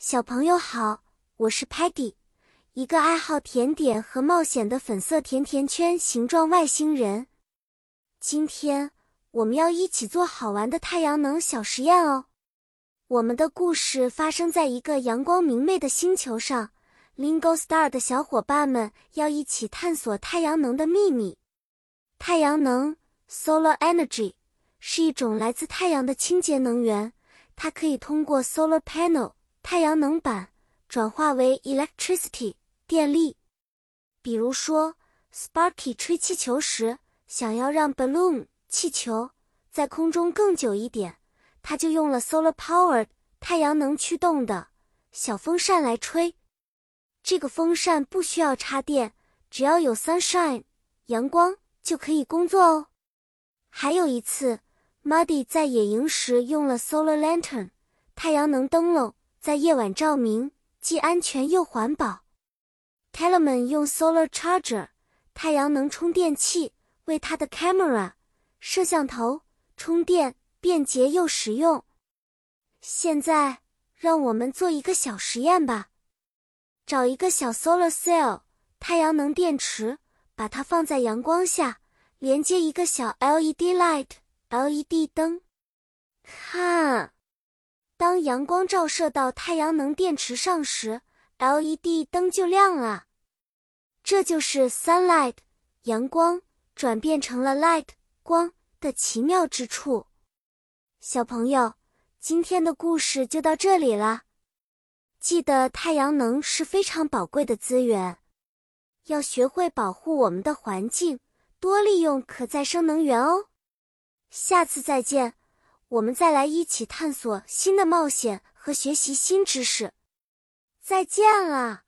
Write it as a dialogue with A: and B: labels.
A: 小朋友好，我是 Patty，一个爱好甜点和冒险的粉色甜甜圈形状外星人。今天我们要一起做好玩的太阳能小实验哦。我们的故事发生在一个阳光明媚的星球上，Lingo Star 的小伙伴们要一起探索太阳能的秘密。太阳能 （Solar Energy） 是一种来自太阳的清洁能源，它可以通过 Solar Panel。太阳能板转化为 electricity 电力。比如说，Sparky 吹气球时，想要让 balloon 气球在空中更久一点，他就用了 solar powered 太阳能驱动的小风扇来吹。这个风扇不需要插电，只要有 sunshine 阳光就可以工作哦。还有一次，Muddy 在野营时用了 solar lantern 太阳能灯笼。在夜晚照明，既安全又环保。Telemann 用 Solar Charger 太阳能充电器为他的 camera 摄像头充电，便捷又实用。现在，让我们做一个小实验吧。找一个小 Solar Cell 太阳能电池，把它放在阳光下，连接一个小 LED light LED 灯，看。当阳光照射到太阳能电池上时，LED 灯就亮了。这就是 sunlight 阳光转变成了 light 光的奇妙之处。小朋友，今天的故事就到这里了。记得太阳能是非常宝贵的资源，要学会保护我们的环境，多利用可再生能源哦。下次再见。我们再来一起探索新的冒险和学习新知识。再见了。